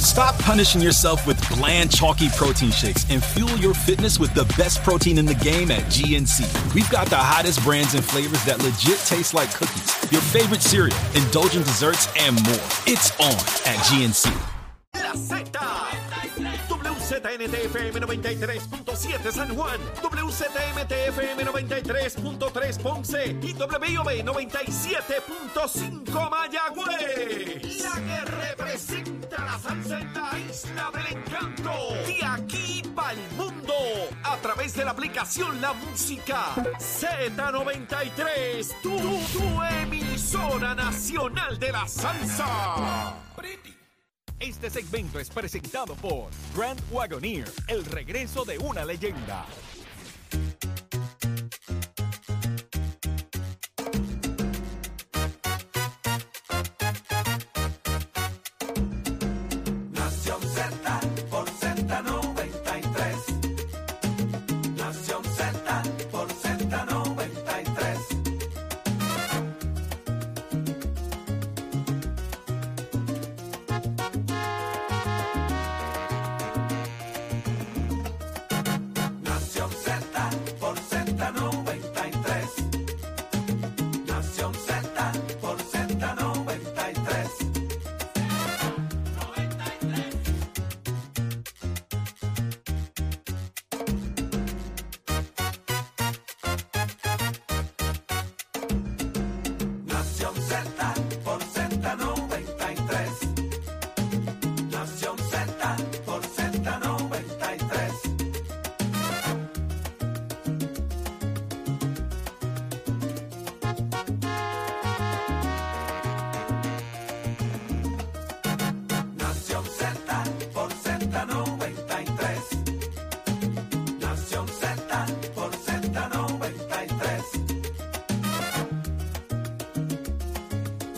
Stop punishing yourself with bland, chalky protein shakes and fuel your fitness with the best protein in the game at GNC. We've got the hottest brands and flavors that legit taste like cookies, your favorite cereal, indulgent desserts, and more. It's on at GNC. WZNTFM 93.7 San Juan, WZMTFM 93.3 Ponce y WIOB 97.5 Mayagüez. La que representa la salsa en la isla del encanto. De aquí para el mundo. A través de la aplicación La Música Z93. Tu, tu emisora nacional de la salsa. Este segmento es presentado por Grand Wagoneer, el regreso de una leyenda.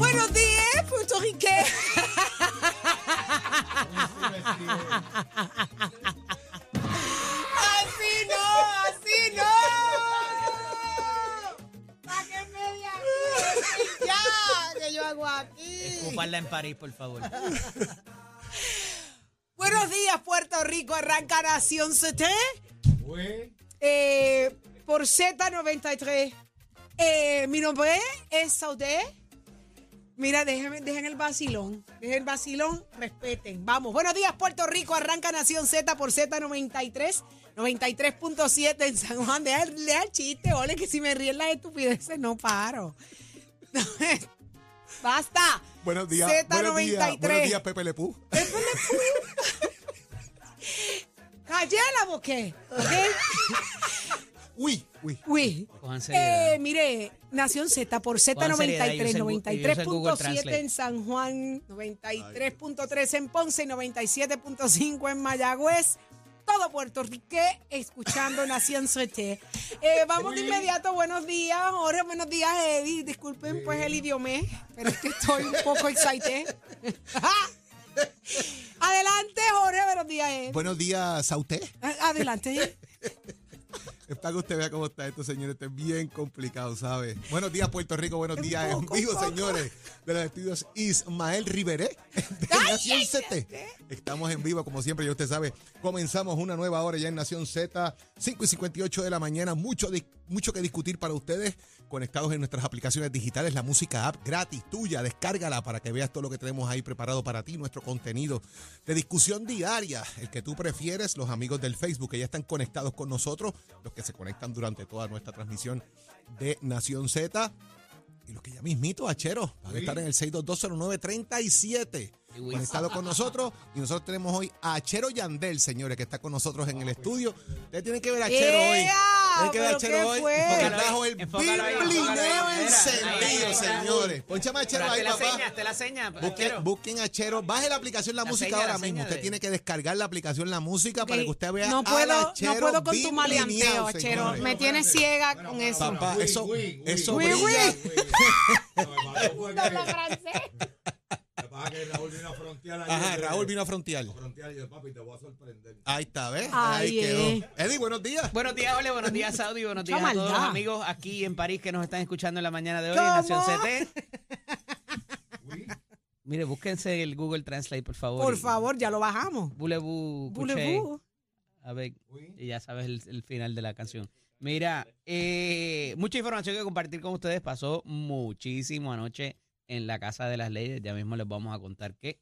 Buenos días, puertorriqueños. Así no, así no. Sáquenme de aquí. Ya, que yo hago aquí. Ocuparla en París, por favor. Buenos días, Puerto Rico. Arranca Nación CT. Eh, por Z93. Eh, mi nombre es Saudé. Mira, déjenme, dejen el vacilón. Dejen el vacilón, respeten. Vamos. Buenos días, Puerto Rico. Arranca Nación Z por Z93. 93.7 en San Juan. Deja, el- deja el chiste, ole, que si me ríen las estupideces no paro. Basta. Buenos días. Z93. Buenos días, buenos días, Pepe Lepú. Callé la boqué. ¿ok? Uy, uy. Uy. Cojan Eh, mire, Nación Z por Cojan seriedad, yo Z93, uso el Gu- yo uso el Google 93.7 Translate. en San Juan, 93.3 en Ponce, 97.5 en Mayagüez. Todo Puerto Rico escuchando Nación Z. Eh, vamos de inmediato, buenos días, Jorge, buenos días, Eddie. Disculpen pues el idiomé, pero es que estoy un poco excited. Adelante, Jorge, buenos días, Eddie. Buenos días, Sauté. A- Adelante. Es para que usted vea cómo está esto, señores. Esto es bien complicado, ¿sabe? Buenos días, Puerto Rico. Buenos días en poco, vivo, poco. señores. De los estudios Ismael Riveré de Nación Z. Estamos en vivo, como siempre, ya usted sabe. Comenzamos una nueva hora ya en Nación Z, 5 y 58 de la mañana. Mucho, mucho que discutir para ustedes. Conectados en nuestras aplicaciones digitales, la música app gratis, tuya. Descárgala para que veas todo lo que tenemos ahí preparado para ti, nuestro contenido de discusión diaria, el que tú prefieres, los amigos del Facebook que ya están conectados con nosotros, los que se conectan durante toda nuestra transmisión de Nación Z. Y los que ya mismito, Achero, van a estar en el 6220937. Uy. Conectado con nosotros. Y nosotros tenemos hoy a Achero Yandel, señores, que está con nosotros en el estudio. Ustedes tienen que ver a Achero hoy. Es que ¿Pero Achero qué hoy fue? que Enfócalo trajo el biblineo encendido, señores. Ponchame a Achero Pero ahí, papá. seña, hazte la seña. Busquen, Achero. busquen Achero, baje la aplicación La, La Música seña, ahora la mismo. Usted tiene que descargar la aplicación La Música para que usted vea no puedo, no puedo con tu maleanteo, Achero. señores. Me tienes ciega con eso. Papá, eso, eso brilla. Francés. Raúl vino a frontear Ajá, Raúl vino a frontear. frontear y yo, papi, te voy a sorprender. Ahí está, ¿ves? Ay, Ahí quedó. Eddie, buenos días. Buenos días, Ole, buenos días, Saudi, buenos días a todos los amigos aquí en París que nos están escuchando en la mañana de hoy en. Nación CT. Mire, búsquense el Google Translate, por favor. Por favor, ya lo bajamos. Coucher? Voulez-vous. A ver, y ya sabes el, el final de la canción. Mira, eh, mucha información que compartir con ustedes. Pasó muchísimo anoche en la Casa de las Leyes. Ya mismo les vamos a contar que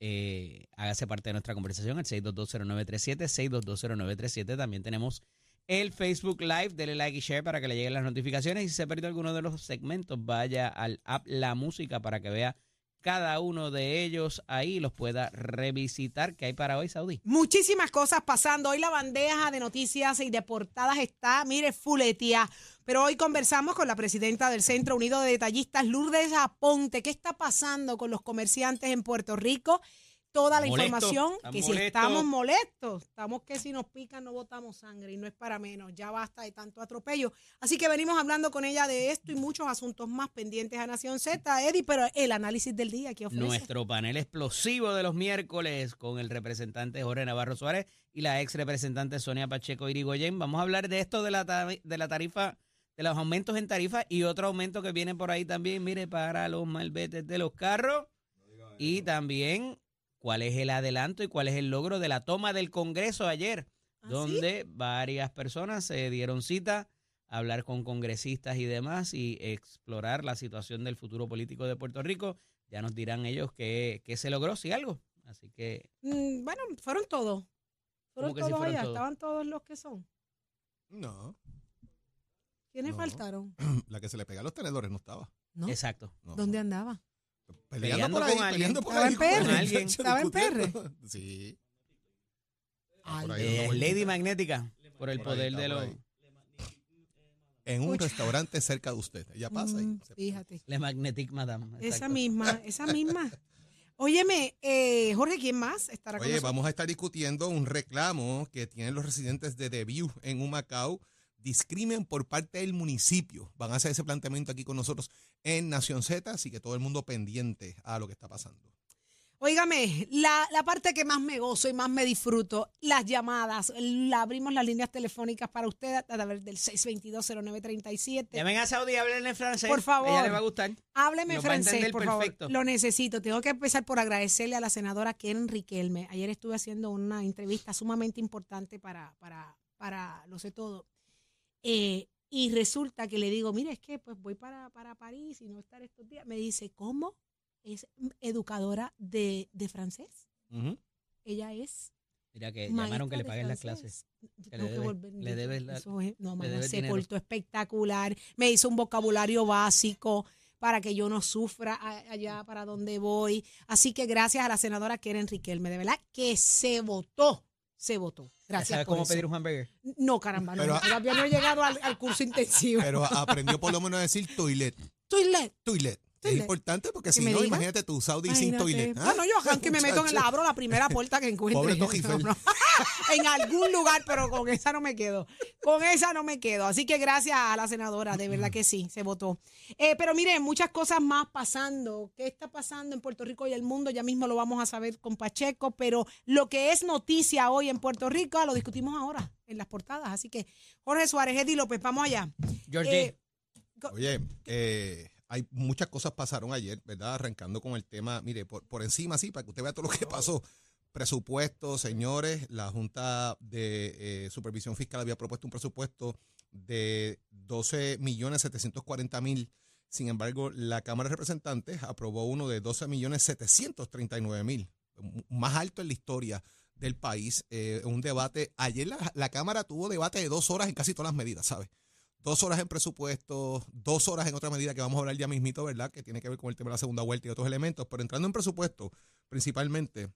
eh, hágase parte de nuestra conversación al 6220937, 6220937. También tenemos el Facebook Live. Dele like y share para que le lleguen las notificaciones. Y si se perdió alguno de los segmentos, vaya al app La Música para que vea cada uno de ellos ahí los pueda revisitar. ¿Qué hay para hoy, Saudi? Muchísimas cosas pasando. Hoy la bandeja de noticias y de portadas está, mire, fuletia. Pero hoy conversamos con la presidenta del Centro Unido de Detallistas, Lourdes Aponte. ¿Qué está pasando con los comerciantes en Puerto Rico? Toda la Molesto, información, que si estamos molestos, estamos que si nos pican no botamos sangre y no es para menos, ya basta de tanto atropello. Así que venimos hablando con ella de esto y muchos asuntos más pendientes a Nación Z, Eddie, pero el análisis del día que ofrece. Nuestro panel explosivo de los miércoles con el representante Jorge Navarro Suárez y la ex representante Sonia Pacheco Irigoyen. Vamos a hablar de esto de la, ta- de la tarifa, de los aumentos en tarifa y otro aumento que viene por ahí también, mire, para los malbetes de los carros. Y también cuál es el adelanto y cuál es el logro de la toma del Congreso ayer, ¿Ah, sí? donde varias personas se dieron cita a hablar con congresistas y demás y explorar la situación del futuro político de Puerto Rico. Ya nos dirán ellos qué, qué se logró, si algo. Así que Mm, bueno, fueron todos. Fueron ¿Cómo que sí todos fueron allá, todos? estaban todos los que son. No, ¿Quiénes No. faltaron? la que se le pega a los tenedores no estaba. ¿No? exacto. No. ¿Dónde andaba? Peleando, Peleando por ahí, con alguien. peleando por Estaba ahí. en PR. con alguien. muchacho Estaba en discutiendo. Sí. Ay, Por ahí Eh, dando vueltas. Lady Magnética, por el Por poder de los... En un restaurante cerca de usted. Ella pasa ahí. Mm, fíjate. Le Magnetic Madame. Esa misma, esa misma. Óyeme, eh, Jorge, ¿quién más estará con Oye, nosotros? vamos a estar discutiendo un reclamo que tienen los residentes de The View en Humacao. Discrimen por parte del municipio. Van a hacer ese planteamiento aquí con nosotros en Nación Z, así que todo el mundo pendiente a lo que está pasando. Óigame, la, la parte que más me gozo y más me disfruto, las llamadas. La, abrimos las líneas telefónicas para usted a través del 622-0937. Llamen a Saudi y hablen en francés. Por favor. A ella le va a gustar. Hábleme a francés, por perfecto. favor. Lo necesito. Tengo que empezar por agradecerle a la senadora Karen Riquelme. Ayer estuve haciendo una entrevista sumamente importante para, para, para lo sé todo. Eh, y resulta que le digo, mire, es que pues voy para, para París y no estar estos días. Me dice, ¿cómo? Es educadora de, de francés. Ella es Mira que maestra llamaron que le paguen las clases. Que le que volver. le debes la- Eso es- no, debes se dinero. portó espectacular. Me hizo un vocabulario básico para que yo no sufra allá para donde voy. Así que gracias a la senadora Keren Riquelme, de verdad que se votó. Se votó. ¿Ya Gracias sabes por cómo eso. pedir un hamburger? No, caramba, no. Pero- todavía no he llegado al, al curso intensivo. Pero aprendió por lo menos a decir toilet. Toilet. Toilet. Es importante porque Que si no, diga. imagínate tú, Saudi sin Imagínate. toilet. ¿ah? Bueno, yo y me meto en la abro la primera puerta que encuentre. No, no. en algún lugar, pero con esa no me quedo. Con esa no me quedo. Así que gracias a la senadora, de verdad que sí, se votó. Eh, pero miren, muchas cosas más pasando. ¿Qué está pasando en Puerto Rico y el mundo? Ya mismo lo vamos a saber con Pacheco, pero lo que es noticia hoy en Puerto Rico lo discutimos ahora en las portadas. Así que Jorge Suárez, Eddie López, vamos allá. Georgie. Eh, Oye, eh, hay muchas cosas pasaron ayer, ¿verdad? Arrancando con el tema, mire, por, por encima, sí, para que usted vea todo lo que pasó. Presupuesto, señores, la Junta de eh, Supervisión Fiscal había propuesto un presupuesto de 12 millones 740 mil. Sin embargo, la Cámara de Representantes aprobó uno de 12 millones 739 mil, más alto en la historia del país. Eh, un debate, ayer la, la Cámara tuvo debate de dos horas en casi todas las medidas, ¿sabes? Dos horas en presupuesto, dos horas en otra medida que vamos a hablar ya mismito, ¿verdad? Que tiene que ver con el tema de la segunda vuelta y otros elementos. Pero entrando en presupuesto, principalmente,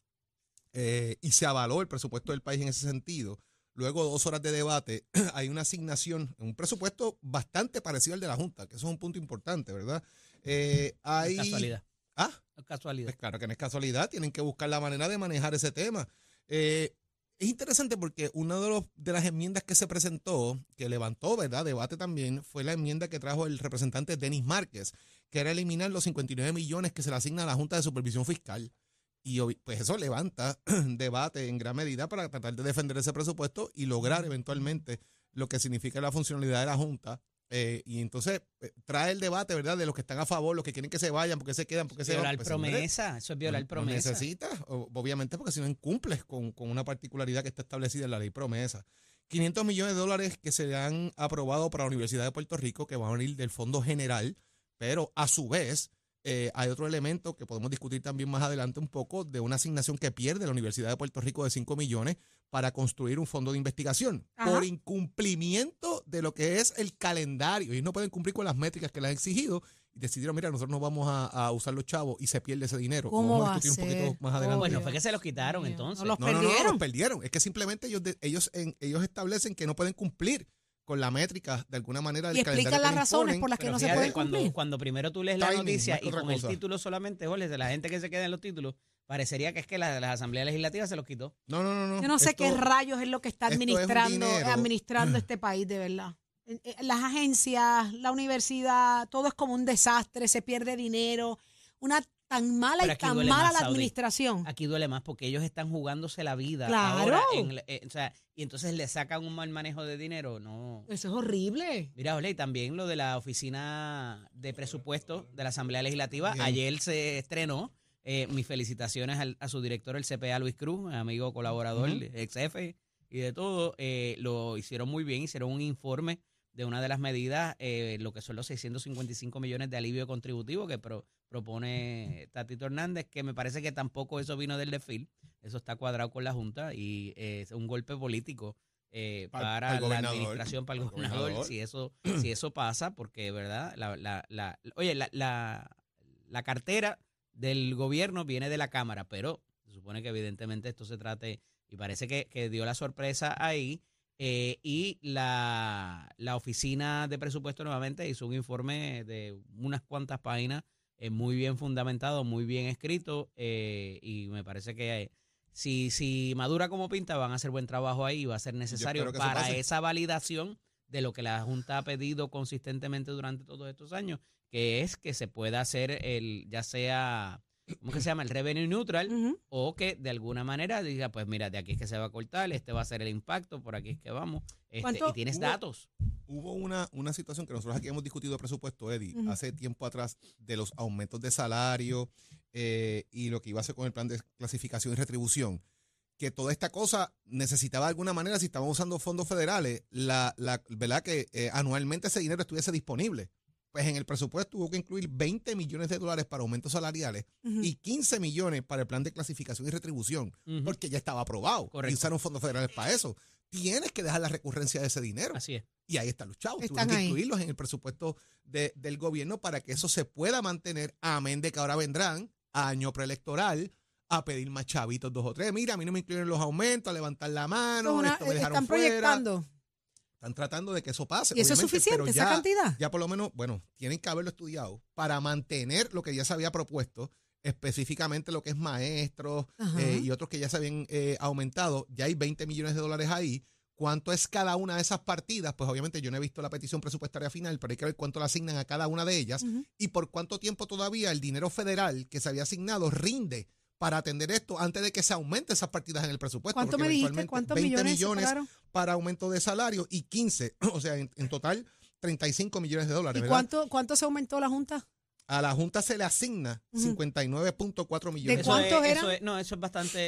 eh, y se avaló el presupuesto del país en ese sentido, luego dos horas de debate, hay una asignación, un presupuesto bastante parecido al de la Junta, que eso es un punto importante, ¿verdad? Eh, hay, casualidad. Ah, casualidad. pues claro que no es casualidad, tienen que buscar la manera de manejar ese tema. Eh, es interesante porque una de, los, de las enmiendas que se presentó, que levantó, ¿verdad?, debate también, fue la enmienda que trajo el representante Denis Márquez, que era eliminar los 59 millones que se le asigna a la Junta de Supervisión Fiscal. Y pues eso levanta debate en gran medida para tratar de defender ese presupuesto y lograr eventualmente lo que significa la funcionalidad de la Junta. Eh, y entonces eh, trae el debate, ¿verdad?, de los que están a favor, los que quieren que se vayan, porque se quedan, porque se van. Violar Pues, hombre, promesa, eso es violar promesa. necesitas, obviamente, porque si no incumples con, con una particularidad que está establecida en la ley promesa. 500 millones de dólares que se han aprobado para la Universidad de Puerto Rico, que van a venir del Fondo General, pero a su vez eh, hay otro elemento que podemos discutir también más adelante un poco de una asignación que pierde la Universidad de Puerto Rico de 5 millones para construir un fondo de investigación Ajá. por incumplimiento de lo que es el calendario. Ellos no pueden cumplir con las métricas que le han exigido y decidieron, mira, nosotros no vamos a, a usar los chavos y se pierde ese dinero. ¿Cómo Vamos va a discutir un ser? poquito más adelante. No Obvio. fue que se los quitaron entonces. no los No, no, no, no, perdieron. los perdieron. Es que simplemente ellos, de- ellos, en- ellos establecen que no pueden cumplir con la métrica de alguna manera del Y explican calendario las razones imponen. por las que no se pueden cuando, cumplir. cuando primero tú lees la Timing, noticia y con el cosa. título solamente, Jorge, de la gente que se queda en los títulos, parecería que es que la, la Asamblea Legislativa se los quitó. No, no, no, no. Yo no sé Esto- qué rayos es lo que está es administrando, administrando este país, de verdad. Eh, Las agencias, la universidad, todo es como un desastre, se pierde dinero, una tan mala Pero y tan mala la Saudi. administración. Aquí duele más porque ellos están jugándose la vida. Claro. ahora en eh, o sea, y entonces le sacan un mal manejo de dinero. No. Eso es horrible. Mira, Jorge, y también lo de la oficina de presupuesto de la Asamblea Legislativa. Bien. Ayer se estrenó. Eh, mis felicitaciones al- a su director, el CPA Luis Cruz, amigo colaborador, Ujú. ex jefe y de todo. Eh, lo hicieron muy bien, hicieron un informe de una de las medidas, eh, lo que son los 655 millones de alivio contributivo que pro- propone Tatito Hernández, que me parece que tampoco eso vino del desfil, eso está cuadrado con la Junta y eh, es un golpe político eh, para la administración, para el gobernador. si eso, si eso pasa, porque verdad, la, la, la, oye, la, la, la cartera del gobierno viene de la Cámara, pero se supone que evidentemente esto se trate, y parece que, que dio la sorpresa ahí, eh, y la, la oficina de presupuesto nuevamente hizo un informe de unas cuantas páginas, eh, muy bien fundamentado, muy bien escrito, eh, y me parece que si, si madura como pinta, van a hacer buen trabajo ahí y va a ser necesario para esa validación de lo que la Junta ha pedido consistentemente durante todos estos años, que es que se pueda hacer el, ya sea, ¿cómo que se llama? El revenue neutral, o que de alguna manera diga, pues mira, de aquí es que se va a cortar, este va a ser el impacto, por aquí es que vamos, este, ¿Cuánto y tienes hubo? datos. Hubo una, una situación que nosotros aquí hemos discutido de presupuesto, Eddie, hace tiempo atrás, de los aumentos de salario eh, y lo que iba a hacer con el plan de clasificación y retribución. Que toda esta cosa necesitaba de alguna manera, si estábamos usando fondos federales, la, la, ¿verdad? Que eh, anualmente ese dinero estuviese disponible. Pues en el presupuesto hubo que incluir 20 millones de dólares para aumentos salariales y 15 millones para el plan de clasificación y retribución, porque ya estaba aprobado. Correcto. Y usaron fondos federales para eso. Tienes que dejar la recurrencia de ese dinero. Así es. Y ahí están los chavos. Están Tuvieron que incluirlos en el presupuesto de- del gobierno para que eso se pueda mantener, amén de que ahora vendrán a año preelectoral a pedir más chavitos, dos o tres. Mira, a mí no me incluyen los aumentos, a levantar la mano, una- esto me dejaron están fuera. proyectando. Están tratando de que eso pase. ¿Y eso es suficiente, pero esa ya- cantidad? Ya por lo menos, bueno, tienen que haberlo estudiado para mantener lo que ya se había propuesto, específicamente lo que es maestros eh, y otros que ya se habían eh, aumentado. Ya hay 20 millones de dólares ahí. ¿Cuánto es cada una de esas partidas? Pues obviamente yo no he visto la petición presupuestaria final, pero hay que ver cuánto le asignan a cada una de ellas y por cuánto tiempo todavía el dinero federal que se había asignado rinde para atender esto antes de que se aumente esas partidas en el presupuesto. ¿Cuánto me dijiste? ¿Cuántos 20 millones, para aumento de salario y 15, o sea, en, en total 35 millones de dólares. ¿Y ¿verdad? cuánto, cuánto se aumentó la Junta? A la Junta se le asigna Ujú. 59.4 ¿De millones. Eso cuántos es- eran? eso es- no, eso es bastante,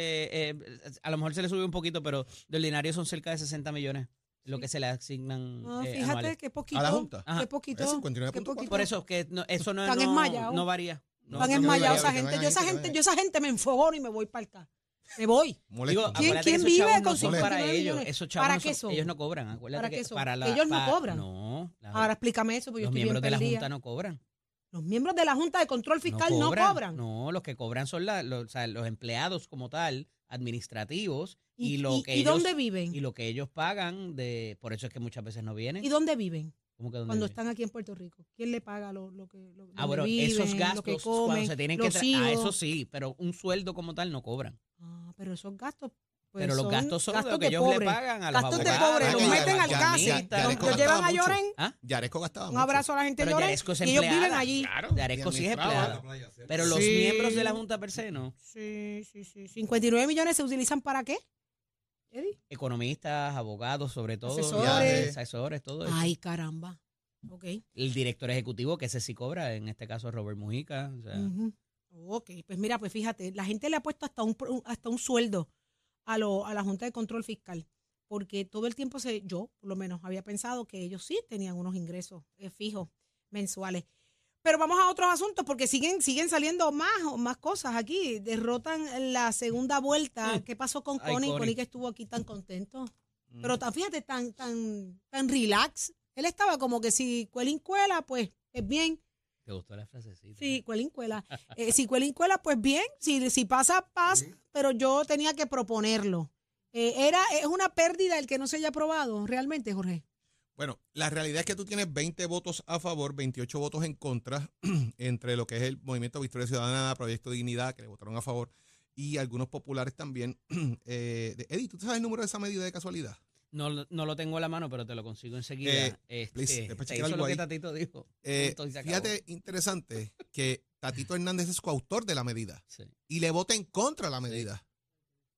eh, a lo mejor se le subió un poquito, pero de ordinario son cerca de 60 millones lo que se le asignan No, eh, fíjate anuales. qué poquito. ¿A la Junta? Ajá. Qué poquito. Es 59.4. qué poquito. Por eso que no- eso no, no, no varía. No, no, enmayados que esa gente. Yo esa gente, yo esa gente me enfogono y me voy para acá. Me voy. Digo, ¿Quién- quién vive no con 59 para ellos. Esos chavos ¿Para no qué son- ellos no cobran. Acuérdate ¿Para qué son? para la- Ellos no cobran. No. la- Ahora explícame eso, porque yo los estoy miembros bien de la. Junta no cobran. Los miembros de la Junta de Control Fiscal no cobran. No, los que cobran son la- los, o sea, los empleados como tal, administrativos y, ¿Y, lo y- que y ellos dónde viven? y lo que ellos pagan de por eso es que muchas veces no vienen. ¿Y dónde viven? ¿Cómo que dónde Cuando están aquí en Puerto Rico. ¿Quién le paga lo, lo que lo, Ah, bueno, viven, esos gastos que cuando comen, se tienen que los tra- ah, eso sí, pero un sueldo como tal no cobran. Ah, pero esos gastos pues, pero los son gastos son de gastos lo que ellos le pobre. pagan a los Gastos de abogados. pobre, Ah, los que meten ya- al casi. Los, los llevan a. Lloren. ¿Ah? Yaresco gastaba Un mucho. abrazo a la gente de Pero Lloren. Es y ellos viven allí. Claro, Yaresco sí es empleada. Pero los Sí. miembros de la Junta per se no. Sí, sí, sí. 59 millones se utilizan para qué? Eddie? Economistas, abogados, sobre todo. Asesores. asesores, todo eso. Ay, caramba. Ok. El director ejecutivo, que ese sí cobra, en este caso Robert Mujica. o sea. Ok, pues mira, pues fíjate, la gente le ha puesto hasta un, hasta un sueldo a, lo, a la Junta de Control Fiscal, porque todo el tiempo se, yo por lo menos había pensado que ellos sí tenían unos ingresos eh, fijos mensuales. Pero vamos a otros asuntos porque siguen siguen saliendo más más cosas aquí. Derrotan la segunda vuelta. Mm. ¿Qué pasó con Ay, Connie? Connie. Connie que estuvo aquí tan contento. mm. Pero tan, fíjate, tan, tan, tan relax. Él estaba como que si cuelin cuela, pues es bien. ¿Te gustó la frasecita? Sí, cuelin cuela. Eh, si cuelin cuela, pues bien. Si, si pasa, pasa. Pero yo tenía que proponerlo. Eh, era, es una pérdida el que no se haya aprobado, realmente, Jorge. Bueno, la realidad es que tú tienes 20 votos a favor, 28 votos en contra, entre lo que es el Movimiento Victoria Ciudadana, Proyecto Dignidad, que le votaron a favor, y algunos populares también. Eh, Eddie, ¿tú sabes el número de esa medida de casualidad? No, lo- no lo tengo a la mano, pero te lo consigo enseguida. Eh, Este, please, hizo lo que. Tatito dijo. Eh, fíjate, interesante que Tatito Hernández es coautor de la medida Sí. y le vota en contra de la medida.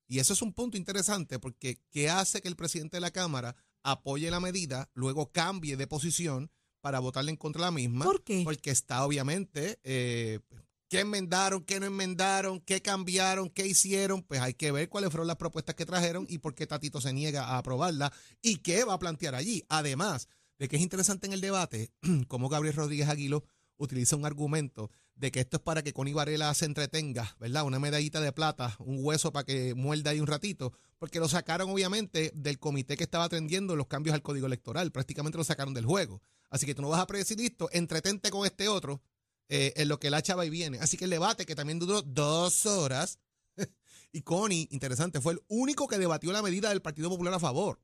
Y eso es un punto interesante porque ¿qué hace que el presidente de la Cámara apoye la medida, luego cambie de posición para votarle en contra de la misma? ¿Por qué? Porque está obviamente, eh, ¿qué enmendaron, qué no enmendaron, qué cambiaron, qué hicieron? Pues hay que ver cuáles fueron las propuestas que trajeron y por qué Tatito se niega a aprobarla y qué va a plantear allí. Además de que es interesante en el debate cómo Gabriel Rodríguez Aguilo utiliza un argumento de que esto es para que Connie Varela se entretenga, ¿verdad? Una medallita de plata, un hueso para que muerda ahí un ratito, porque lo sacaron obviamente del comité que estaba atendiendo los cambios al código electoral, prácticamente lo sacaron del juego. Así que tú no vas a predecir esto, entretente con este otro, eh, en lo que la chava y viene. Así que el debate, que también duró dos horas, y Connie, interesante, fue el único que debatió la medida del Partido Popular a favor.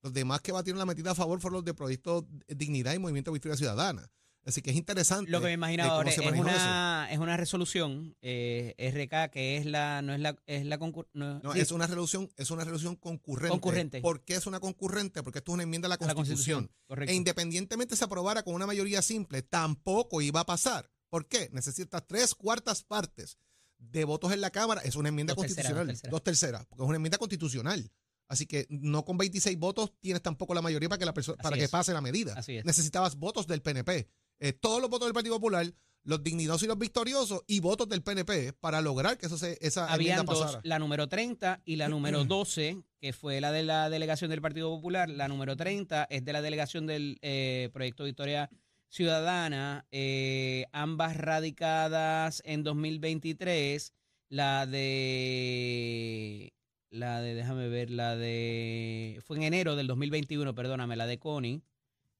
Los demás que batieron la medida a favor fueron los de Proyecto Dignidad y Movimiento Victoria Ciudadana. Así que es interesante. Lo que me de imaginaba ahora es eso. una, es una resolución eh, RK que es la, no es la, es la concur- no, No, sí, es una resolución, es una resolución concurrente. Concurrente. ¿Por qué es una concurrente? Porque esto es una enmienda a la la Constitución. Correcto. E independientemente se aprobara con una mayoría simple, tampoco iba a pasar. ¿Por qué? Necesitas tres cuartas partes de votos en la Cámara. Es una enmienda Dos terceras, constitucional. dos terceras. Dos terceras, porque es una enmienda constitucional. Así que no con 26 votos tienes tampoco la mayoría para que, la para que es. pase la medida. Así es. Necesitabas votos del PNP. Eh, todos los votos del Partido Popular, los dignidosos y los victoriosos, y votos del PNP para lograr que eso se, esa Habían enmienda dos, pasara. la número 30 y la número 12, que fue la de la delegación del Partido Popular. La número 30 es de la delegación del eh, Proyecto Victoria Ciudadana, eh, ambas radicadas en 2023. La de. La de, déjame ver, la de. Fue en enero del 2021, perdóname, la de Connie.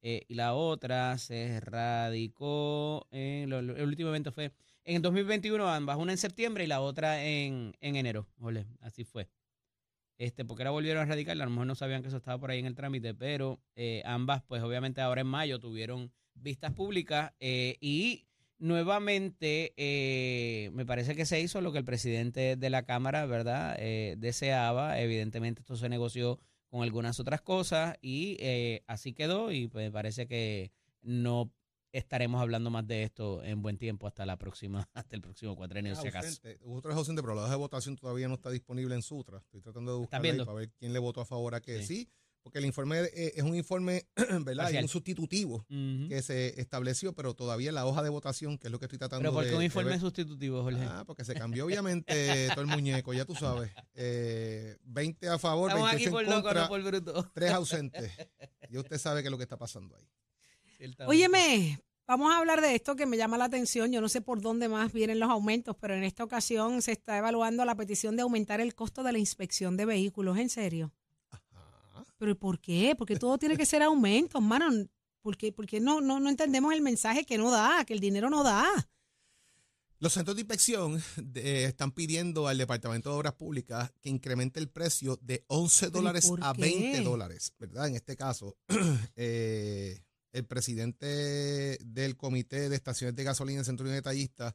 Eh, y la otra se radicó. En, lo- el último evento fue en el 2021, ambas, una en septiembre y la otra en, en enero. Ole, así fue. Este, porque ahora volvieron a radicar, a lo mejor no sabían que eso estaba por ahí en el trámite, pero eh, ambas, pues obviamente ahora en mayo tuvieron vistas públicas eh, y nuevamente me parece que se hizo lo que el presidente de la Cámara, ¿verdad? Deseaba. Evidentemente esto se negoció con algunas otras cosas y eh, así quedó y pues, me parece que no estaremos hablando más de esto en buen tiempo hasta la próxima, hasta el próximo cuatrenio, si acaso. Otro es ausente, pero la hoja de votación todavía no está disponible en Sutra. Estoy tratando de buscar viendo? para ver quién le votó a favor a qué. Sí. Sí, porque el informe eh, es un informe, ¿verdad? Hay un sustitutivo que se estableció, pero todavía la hoja de votación, que es lo que estoy tratando Pero porque de, un de informe ver. sustitutivo, Jorge. Ah, porque se cambió obviamente todo el muñeco, ya tú sabes. Eh, 20 a favor, Estamos aquí 28 por en loco, contra, no por bruto. 3 ausentes. Ya usted sabe qué es lo que está pasando ahí. Óyeme, vamos a hablar de esto que me llama la atención. Yo no sé por dónde más vienen los aumentos, pero en esta ocasión se está evaluando la petición de aumentar el costo de la inspección de vehículos. ¿En serio? ¿Pero por qué? Porque todo tiene que ser aumento, hermano. ¿Por qué, Porque no, no, no entendemos el mensaje que no da, que el dinero no da. Los centros de inspección eh, están pidiendo al Departamento de Obras Públicas que incremente el precio de 11 ¿Pero y dólares a qué? 20 dólares, ¿verdad? En este caso, eh, el presidente del Comité de Estaciones de Gasolina, Centro de Detallistas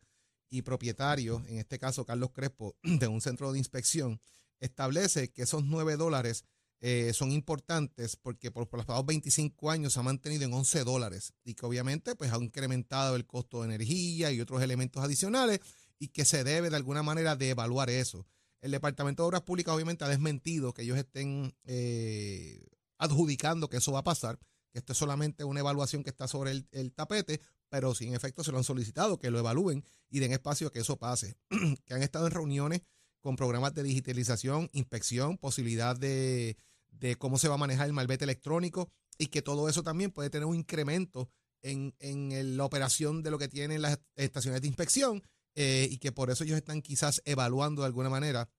y propietario, en este caso Carlos Crespo, de un centro de inspección, establece que esos 9 dólares eh, son importantes porque por, por los pasados 25 años se ha mantenido en 11 dólares y que obviamente pues ha incrementado el costo de energía y otros elementos adicionales y que se debe de alguna manera de evaluar eso. El Departamento de Obras Públicas obviamente ha desmentido que ellos estén eh, adjudicando que eso va a pasar, que esto es solamente una evaluación que está sobre el, el tapete, pero sí en efecto se lo han solicitado, que lo evalúen y den espacio a que eso pase, que han estado en reuniones con programas de digitalización, inspección, posibilidad de, de cómo se va a manejar el malvete electrónico y que todo eso también puede tener un incremento en, en la operación de lo que tienen las estaciones de inspección eh, y que por eso ellos están quizás evaluando de alguna manera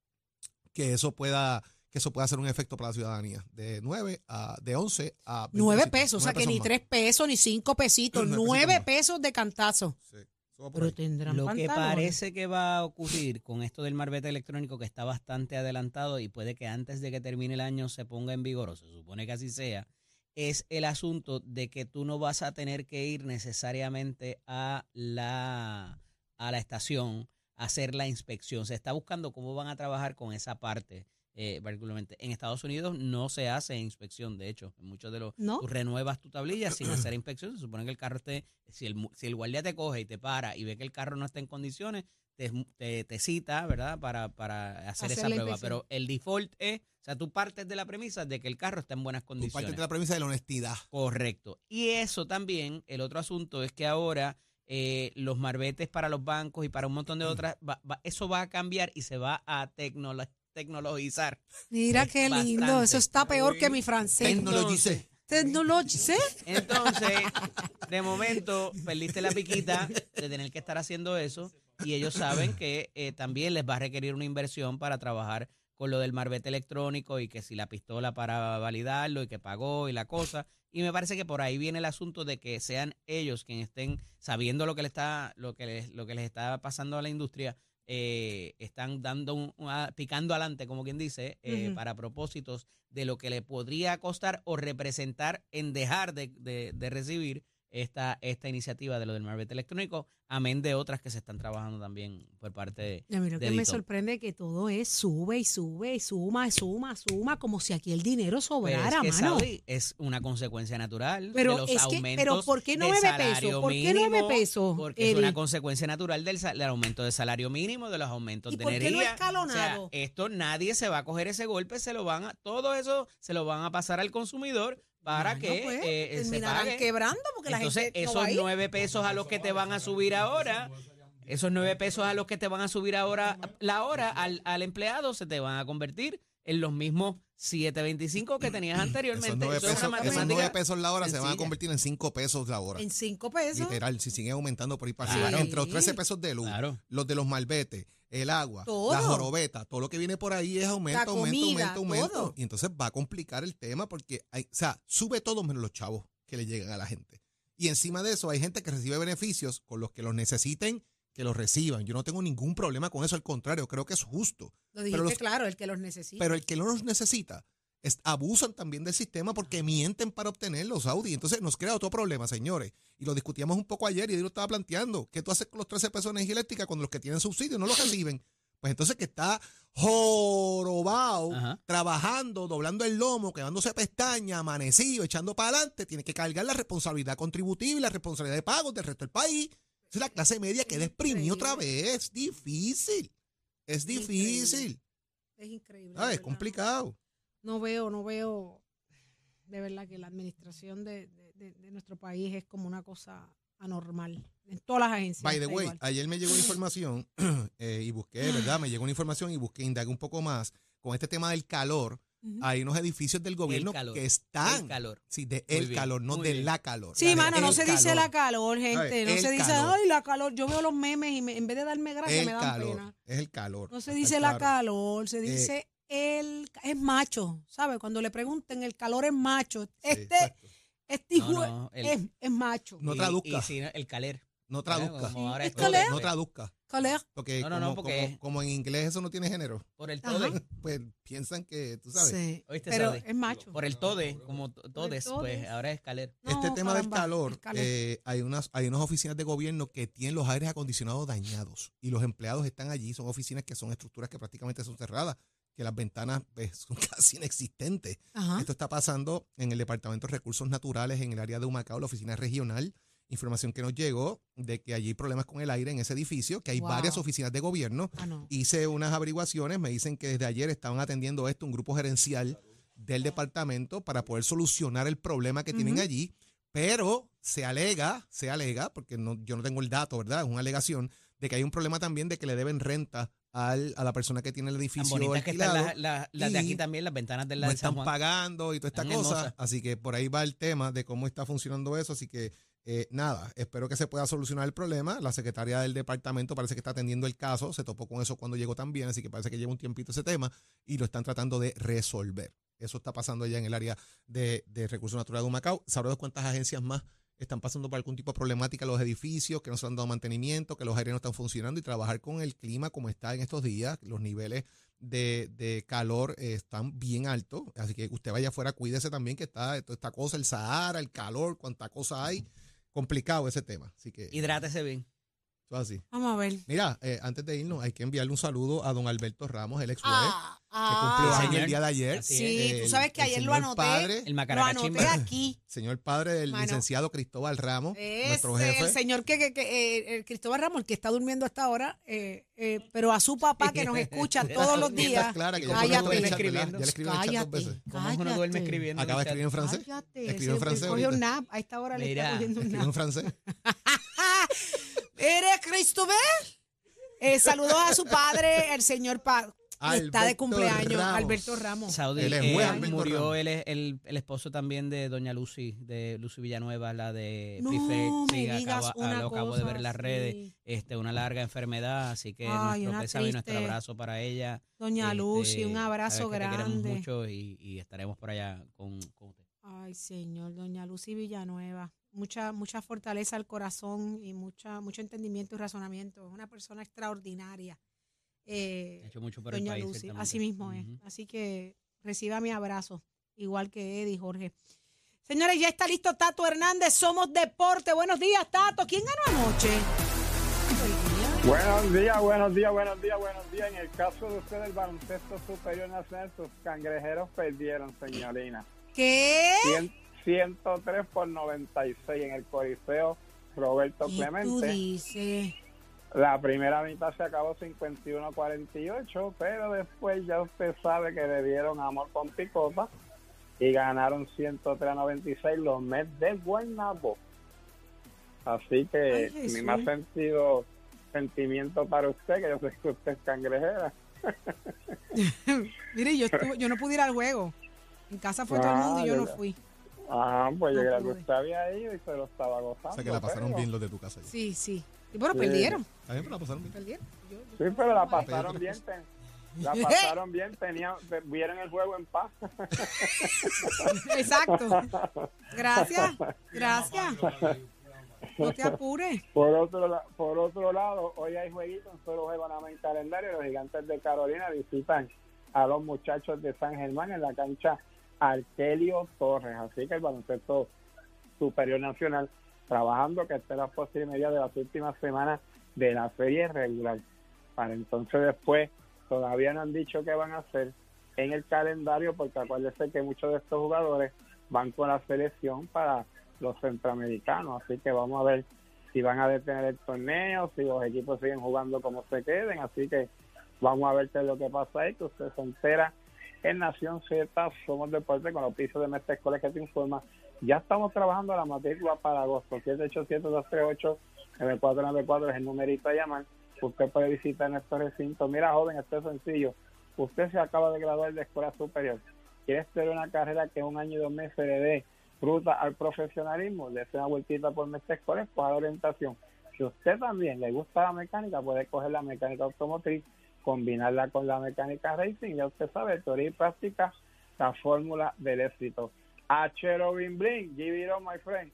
que eso pueda que eso pueda hacer un efecto para la ciudadanía de 9 a de 11 a 9 25, pesos, o sea que ni más. 3 pesos, ni 5 pesitos, Nueve 9 pesitos más. pesos de cantazo. Sí, Pero ahí. tendrán Lo que parece que va a ocurrir con esto del marbete electrónico que está bastante adelantado y puede que antes de que termine el año se ponga en vigor, o se supone que así sea, es el asunto de que tú no vas a tener que ir necesariamente a la, a la estación a hacer la inspección. Se está buscando cómo van a trabajar con esa parte. Eh, particularmente en Estados Unidos no se hace inspección, de hecho, en muchos de los ¿No? tú renuevas tu tablilla sin hacer inspección, se supone que el carro esté, si el, si el guardia te coge y te para y ve que el carro no está en condiciones, te, te, te cita, ¿verdad? Para, para hacer, Hacer esa prueba. inspección. Pero el default es, o sea, tú partes de la premisa de que el carro está en buenas Tú condiciones. partes de la premisa de la honestidad. Correcto. Y eso también, el otro asunto es que ahora eh, los marbetes para los bancos y para un montón de otras, va- va- eso va a cambiar y se va a tecnolo- tecnologizar. Mira qué lindo, Bastante. eso está peor que mi francés. Tecnologicé. Tecnologicé. Entonces, de momento, perdiste la piquita de tener que estar haciendo eso y ellos saben que eh, también les va a requerir una inversión para trabajar con lo del marbete electrónico y que si la pistola para validarlo y que pagó y la cosa. Y me parece que por ahí viene el asunto de que sean ellos quienes estén sabiendo lo que le está, lo que les, lo que les está pasando a la industria, eh, están dando un, picando adelante, como quien dice, eh, para propósitos de lo que le podría costar o representar en dejar de, de- de recibir esta, esta iniciativa de lo del marbete electrónico, amén de otras que se están trabajando también por parte de... A mí lo que me sorprende que todo es sube y sube y suma, suma, suma, como si aquí el dinero Pues sobrara, que, mano. Saudi, es una consecuencia natural Pero de los es que- aumentos pero ¿por qué de nueve pesos? ¿Por qué nueve pesos, Porque es una consecuencia natural del, aumento del salario mínimo, de los aumentos ¿Y de por qué no energía. escalonado? O sea, esto nadie se va a coger ese golpe, se lo van a, todo eso se lo van a pasar al consumidor para Bueno, que pues, eh, se pague. quebrando porque la Entonces, gente no esos nueve pesos a los que te van a subir ahora, esos nueve pesos a los que te van a subir ahora la hora al, al empleado se te van a convertir en los mismos 7.25 que tenías anteriormente. Esos nueve Eso es pesos, esos la hora se van a convertir en cinco pesos la hora. En cinco pesos. Literal, si siguen aumentando por ahí para Claro. Entre los Sí. 13 pesos de luz, Claro. los de los malbetes, el agua, Todo. la jorobeta, todo lo que viene por ahí es aumento, aumento, aumento, aumento. Y entonces va a complicar el tema porque, hay, o sea, sube todo menos los chavos que le llegan a la gente. Y encima de eso hay gente que recibe beneficios con los que los necesiten, que los reciban. Yo no tengo ningún problema con eso, al contrario, creo que es justo. Lo dijiste pero los- claro, el que los necesita. Pero el que no los necesita, es- abusan también del sistema porque mienten para obtenerlos, Audi. Entonces nos crea otro problema, señores. Y lo discutíamos un poco ayer y yo lo estaba planteando. ¿Qué tú haces con los 13 pesos de energía eléctrica cuando los que tienen subsidio no los reciben? Pues entonces que está jorobado, Ajá. trabajando, doblando el lomo, quedándose pestaña, amanecido, echando para adelante, tiene que cargar la responsabilidad contributiva y la responsabilidad de pagos del resto del país. Es la clase media que desprimió otra vez. Difícil. Es difícil. es increíble. Ah, es verdad. complicado. No veo, no veo de verdad que la administración de, de- de- de nuestro país es como una cosa anormal. En todas las agencias. By the way, igual. ayer me llegó una información eh, y busqué, ¿verdad? Me llegó una información y busqué, indagué un poco más con este tema del calor. Hay unos edificios del gobierno calor, que están. el calor. Sí, de Muy el bien, calor, no de bien. la calor. Sí, mano, no se dice la calor, gente. No se dice, calor. ay, la calor. Yo veo los memes y me- en vez de darme gracia El me dan calor. pena. Es el calor. No se dice la calor, se Eh, el. Es macho, ¿sabes? Cuando le pregunten, el calor es macho. Este, exacto. este hijo No, no, el- es, es macho. No Y- traduzca. Y, si no, el caler. No traduzca. Como ahora Es esto- calor. No traduzca. Colère. Porque, No, no, como, no, porque- como- como en inglés eso no tiene género, Por el Ajá. tode. pues piensan que, tú sabes. Sí. ¿Oíste, Pero Saudi? es macho. Por el tode, como to- todes, todes. pues ahora es escalera. este tema del caramba, calor, eh, hay, unas, hay unas oficinas de gobierno que tienen los aires acondicionados dañados y los empleados están allí. Son oficinas que son estructuras que prácticamente son cerradas, que las ventanas pues, son casi inexistentes. Ajá. Esto está pasando en el Departamento de Recursos Naturales, en el área de Humacao, la oficina regional. Información que nos llegó de que allí hay problemas con el aire en ese edificio, que hay Wow. varias oficinas de gobierno. Ah, no. Hice unas averiguaciones, me dicen que desde ayer estaban atendiendo esto un grupo gerencial del departamento para poder solucionar el problema que tienen allí, pero se alega, se alega, porque no, yo no tengo el dato, ¿verdad? Es una alegación de que hay un problema también de que le deben renta al, a la persona que tiene el Tan edificio que están las, las- las de aquí también, las ventanas de la no de San están Juan. pagando y toda esta Están cosa. hermosas. Así que por ahí va el tema de cómo está funcionando eso. Así que eh, nada, espero que se pueda solucionar el problema. La secretaria del departamento parece que está atendiendo el caso. Se topó con eso cuando llegó también, así que parece que lleva un tiempito ese tema y lo están tratando de resolver. Eso está pasando allá en el área de, de recursos naturales de Humacao. ¿Sabrás cuántas agencias más están pasando por algún tipo de problemática los edificios, que no se han dado mantenimiento, que los aires no están funcionando y trabajar con el clima como está en estos días, los niveles de, de calor eh, están bien altos, así que usted vaya afuera, cuídese también que está toda esta cosa, el Sahara, el calor, cuánta cosa hay, complicado ese tema, así que Hidrátese bien. Es así. Vamos a ver. Mira, eh, antes de irnos, hay que enviarle un saludo a don Alberto Ramos, el ex juez, Ah, que cumplió ah. años el día de ayer. Sí, Eh, tú el- sabes que el ayer lo anoté. Padre, El Lo anoté aquí. señor padre del Mano. licenciado Cristóbal Ramos, Es nuestro el jefe. señor que, que- que, eh, el Cristóbal Ramos, el que está durmiendo hasta ahora, eh, eh, pero a su papá que nos escucha todos los días. Clara, que ya Cállate. el. Escribiendo. Ya le en el chat dos Cállate. veces. ¿Cómo es que uno duerme escribiendo? Acaba de en el escribir en francés. Cállate. Escribió en francés Cogió un nap. A esta hora le está cogiendo un Escribió nap. en francés. ¿Eres Cristóbal? Eh, saludos a su padre, el señor Pa- está de cumpleaños, Ramos. Alberto Ramos. Saudi, Él es eh, juez, Alberto murió Ramos. el, el, el esposo también de doña Lucy, de Lucy Villanueva, la de No. Sí, me digas acabo- una lo acabo de ver en las redes. Este, una larga enfermedad, así que Ay, nuestro pésame y nuestro abrazo para ella. Doña Este, Lucy, un abrazo que te queremos grande. mucho y, y estaremos por allá con, con usted. Ay, señor, doña Lucy Villanueva. Mucha, mucha fortaleza al corazón y mucha, mucho entendimiento y razonamiento. Es una persona extraordinaria. Eh, Ha hecho mucho por doña el país. Lucy, así mismo es. Así que reciba mi abrazo, igual que Eddie Jorge. Señores, ya está listo Tato Hernández. Somos Deporte. Buenos días, Tato. ¿Quién ganó anoche? Buenos días, buenos días, buenos días, buenos días. En el caso de ustedes, el baloncesto superior nacional, sus cangrejeros perdieron, señorina. ¿Qué? 103 por 96 en el Coliseo Roberto ¿Qué tú Clemente. dices? La primera mitad se acabó 51-48, pero después ya usted sabe que le dieron amor con picota y ganaron 103-96 los Mets de Guaynabo. Así que Ay, mi más sentido sentimiento para usted, que yo sé que usted es cangrejera. Mire, yo, estuve- yo no pude ir al juego. En casa fue todo el mundo y yo no fui. Ah, pues yo No creo que pude. usted había ido y se lo estaba gozando. O sea que la pasaron pero- bien los de tu casa. Sí, sí. Y bueno, Sí. perdieron. También la pasaron bien. Perdieron. Yo- yo- Sí, pero la pasaron bien. ten- la pasaron bien, tenían, te- vieron el juego en paz. Exacto. Gracias. Gracias. No te apures. Por otro, la- por otro lado, hoy hay jueguito, un solo juego nada más en calendario. Los gigantes de Carolina visitan a los muchachos de San Germán en la cancha Arkelio Torres. Así que el baloncesto superior nacional trabajando que esté la posibilidad de las últimas semanas de la serie regular. Para entonces después, todavía no han dicho qué van a hacer en el calendario, porque acuérdense que muchos de estos jugadores van con la selección para los centroamericanos. Así que vamos a ver si van a detener el torneo, si los equipos siguen jugando como se queden. Así que vamos a ver qué es lo que pasa ahí, que usted se entera en Nación Z, somos deporte con los pisos de Mestre Escuela que te informa. Ya estamos trabajando la matrícula para agosto. 787-238-9494 es el numerito a llamar. Usted puede visitar nuestro recinto. Mira, joven, esto es sencillo. Usted se acaba de graduar de escuela superior. Quiere estudiar una carrera que un año y dos meses le dé fruta al profesionalismo. Le hace una vueltita por Mestre Escuela, coja la orientación. Si usted también le gusta la mecánica, puede coger la mecánica automotriz, combinarla con la mecánica racing. Ya usted sabe, teoría y práctica, la fórmula del éxito. Achero Bling Bling, give it on, my friend.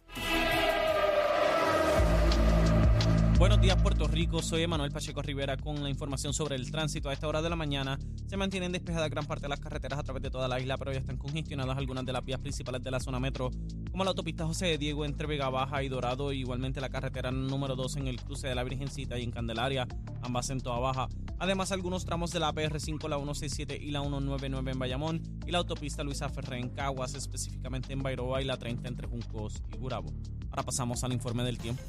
Buenos días Puerto Rico, soy Emanuel Pacheco Rivera con la información sobre el tránsito. A esta hora de la mañana se mantienen despejadas gran parte de las carreteras a través de toda la isla, pero ya están congestionadas algunas de las vías principales de la zona metro, como la autopista José de Diego entre Vega Baja y Dorado, igualmente la carretera número 2 en el cruce de la Virgencita y en Candelaria, ambas en toda baja. Además, algunos tramos de la PR5, la 167 y la 199 en Bayamón y la autopista Luisa Ferré en Caguas, específicamente en Bairoa y la 30 entre Juncos y Gurabo. Ahora pasamos al informe del tiempo.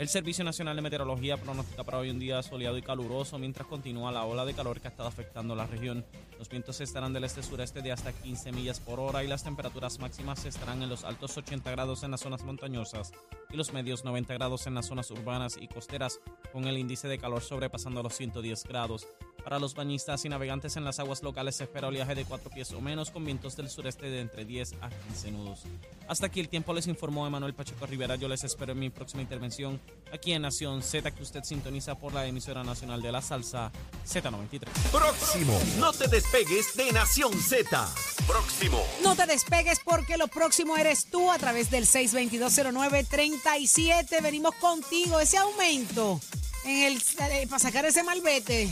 El Servicio Nacional de Meteorología pronostica para hoy un día soleado y caluroso mientras continúa la ola de calor que ha estado afectando la región. Los vientos estarán del este-sureste de hasta 15 millas por hora y las temperaturas máximas estarán en los altos 80 grados en las zonas montañosas y los medios 90 grados en las zonas urbanas y costeras, con el índice de calor sobrepasando los 110 grados. Para los bañistas y navegantes en las aguas locales se espera oleaje de 4 pies o menos con vientos del sureste de entre 10 a 15 nudos. Hasta aquí el tiempo les informó Emanuel Pacheco Rivera. Yo les espero en mi próxima intervención aquí en Nación Z que usted sintoniza por la emisora nacional de la salsa Z93. Próximo. No te despegues de Nación Z. Próximo. No te despegues porque lo próximo eres tú a través del 6220937. Venimos contigo. Ese aumento en el, eh, para sacar ese malvete.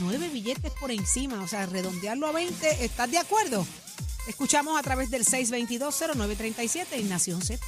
Nueve billetes por encima. O sea, redondearlo a 20. ¿Estás de acuerdo? Escuchamos a través del 6220937 en Nación Z.